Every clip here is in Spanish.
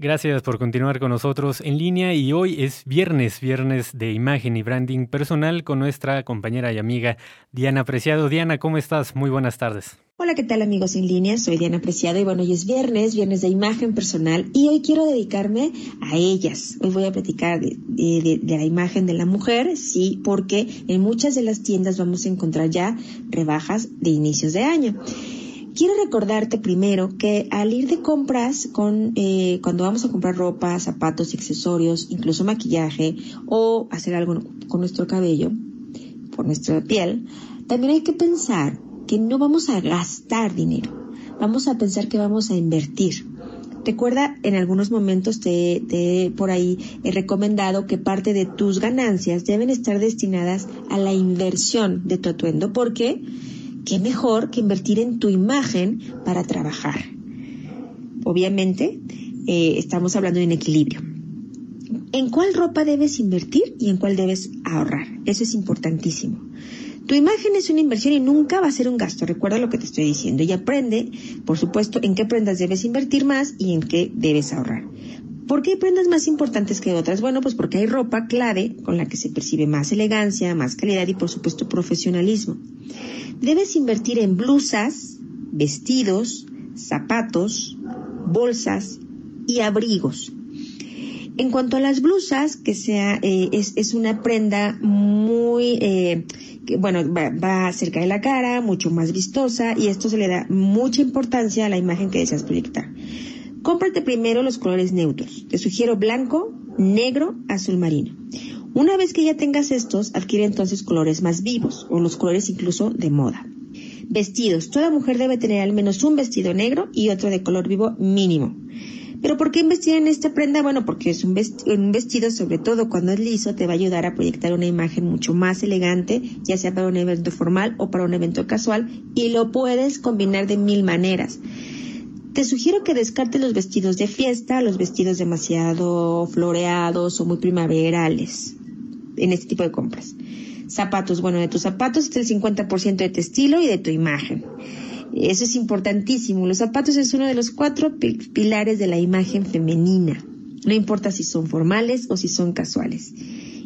Gracias por continuar con nosotros en línea y hoy es viernes, viernes de imagen y branding personal con nuestra compañera y amiga Diana Preciado. Diana, ¿cómo estás? Muy buenas tardes. Hola, ¿qué tal amigos en línea? Soy Diana Preciado y bueno, hoy es viernes, viernes de imagen personal y hoy quiero dedicarme a ellas. Hoy voy a platicar de, de, la imagen de la mujer, sí, porque en muchas de las tiendas vamos a encontrar ya rebajas de inicios de año. Quiero recordarte primero que al ir de compras con eh, cuando vamos a comprar ropa, zapatos, accesorios, incluso maquillaje o hacer algo con nuestro cabello, por nuestra piel, también hay que pensar que no vamos a gastar dinero, vamos a pensar que vamos a invertir. Recuerda, en algunos momentos te, te por ahí he recomendado que parte de tus ganancias deben estar destinadas a la inversión de tu atuendo, porque qué mejor que invertir en tu imagen para trabajar. Obviamente, eh, estamos hablando de un equilibrio. ¿En cuál ropa debes invertir y en cuál debes ahorrar? Eso es importantísimo. Tu imagen es una inversión y nunca va a ser un gasto. Recuerda lo que te estoy diciendo y aprende, por supuesto, en qué prendas debes invertir más y en qué debes ahorrar. ¿Por qué hay prendas más importantes que otras? Bueno, pues porque hay ropa clave con la que se percibe más elegancia, más calidad y por supuesto profesionalismo. Debes invertir en blusas, vestidos, zapatos, bolsas y abrigos. En cuanto a las blusas, que sea, eh, es, una prenda muy, eh, bueno, va, va, cerca de la cara, mucho más vistosa y esto se le da mucha importancia a la imagen que deseas proyectar. Cómprate primero los colores neutros. Te sugiero blanco, negro, azul marino. Una vez que ya tengas estos, adquiere entonces colores más vivos o los colores incluso de moda. Vestidos. Toda mujer debe tener al menos un vestido negro y otro de color vivo mínimo. ¿Pero por qué investir en esta prenda? Bueno, porque es un vestido, un vestido, sobre todo cuando es liso, te va a ayudar a proyectar una imagen mucho más elegante, ya sea para un evento formal o para un evento casual, y lo puedes combinar de mil maneras. Te sugiero que descartes los vestidos de fiesta, los vestidos demasiado floreados o muy primaverales en este tipo de compras. Zapatos, bueno, de tus zapatos está el 50% de tu estilo y de tu imagen. Eso es importantísimo. Los zapatos es uno de los cuatro pilares de la imagen femenina. No importa si son formales o si son casuales.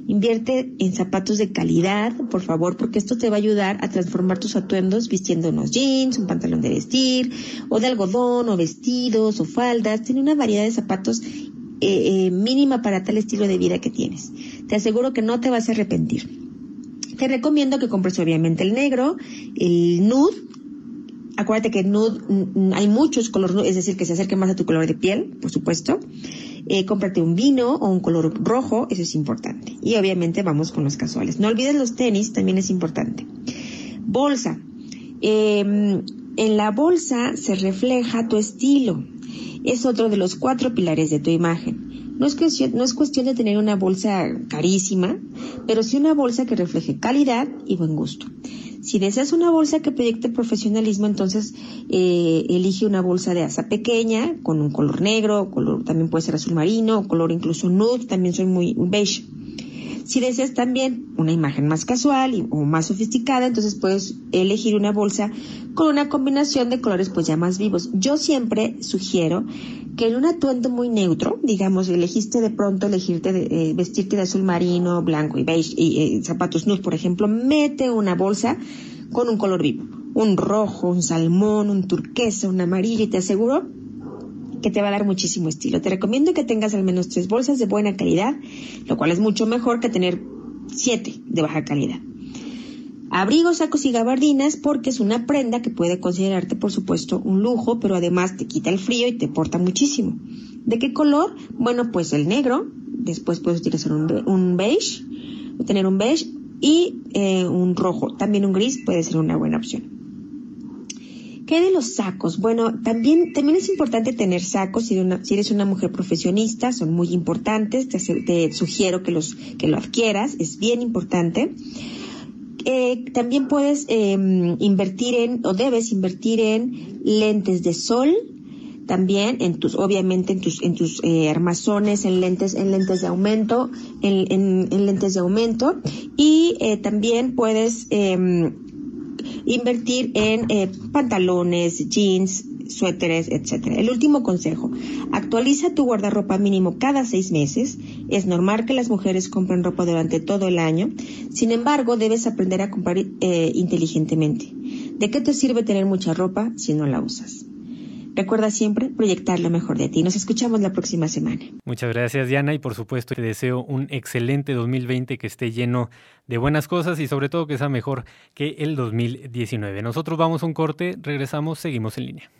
Invierte en zapatos de calidad, por favor, porque esto te va a ayudar a transformar tus atuendos vistiendo unos jeans, un pantalón de vestir, o de algodón, o vestidos, o faldas. Tiene una variedad de zapatos eh, eh, mínima para tal estilo de vida que tienes. Te aseguro que no te vas a arrepentir. Te recomiendo que compres obviamente el negro, el nude, acuérdate que nude mm, mm, hay muchos colores, es decir, que se acerque más a tu color de piel, por supuesto. Eh, cómprate un vino o un color rojo, eso es importante. Y obviamente vamos con los casuales. No olvides los tenis, también es importante. Bolsa. Em, en la bolsa se refleja tu estilo. Es otro de los cuatro pilares de tu imagen. No es, cuestión, no es cuestión de tener una bolsa carísima, pero sí una bolsa que refleje calidad y buen gusto. Si deseas una bolsa que proyecte profesionalismo, entonces eh, elige una bolsa de asa pequeña, con un color negro, color también puede ser azul marino, color incluso nude, también soy muy beige. Si deseas también una imagen más casual o más sofisticada, entonces puedes elegir una bolsa con una combinación de colores pues ya más vivos. Yo siempre sugiero que en un atuendo muy neutro, digamos, elegiste de pronto elegirte de, eh, vestirte de azul marino, blanco y beige y eh, zapatos nude, por ejemplo, mete una bolsa con un color vivo, un rojo, un salmón, un turquesa, un amarillo y te aseguro que te va a dar muchísimo estilo. Te recomiendo que tengas al menos tres bolsas de buena calidad, lo cual es mucho mejor que tener siete de baja calidad. Abrigos, sacos y gabardinas porque es una prenda que puede considerarte, por supuesto, un lujo, pero además te quita el frío y te porta muchísimo. ¿De qué color? Bueno, pues el negro, después puedes utilizar un, beige, tener un beige y eh, un rojo. También un gris puede ser una buena opción. ¿Qué de los sacos? Bueno, también, también es importante tener sacos si, eres una mujer profesionista, son muy importantes, te, sugiero que los, que lo adquieras, es bien importante. Eh, también puedes em, invertir en, o debes invertir en lentes de sol, también en tus, obviamente en tus, en tus eh, armazones, en lentes, en lentes de aumento, en, en, lentes de aumento, y eh, también puedes em, invertir en pantalones, jeans, suéteres, etc. El último consejo, actualiza tu guardarropa mínimo cada seis meses. Es normal que las mujeres compren ropa durante todo el año. Sin embargo, debes aprender a comprar eh, inteligentemente. ¿De qué te sirve tener mucha ropa si no la usas? Recuerda siempre proyectar lo mejor de ti. Nos escuchamos la próxima semana. Muchas gracias, Diana, y por supuesto te deseo un excelente 2020 que esté lleno de buenas cosas y sobre todo que sea mejor que el 2019. Nosotros vamos a un corte, regresamos, seguimos en línea.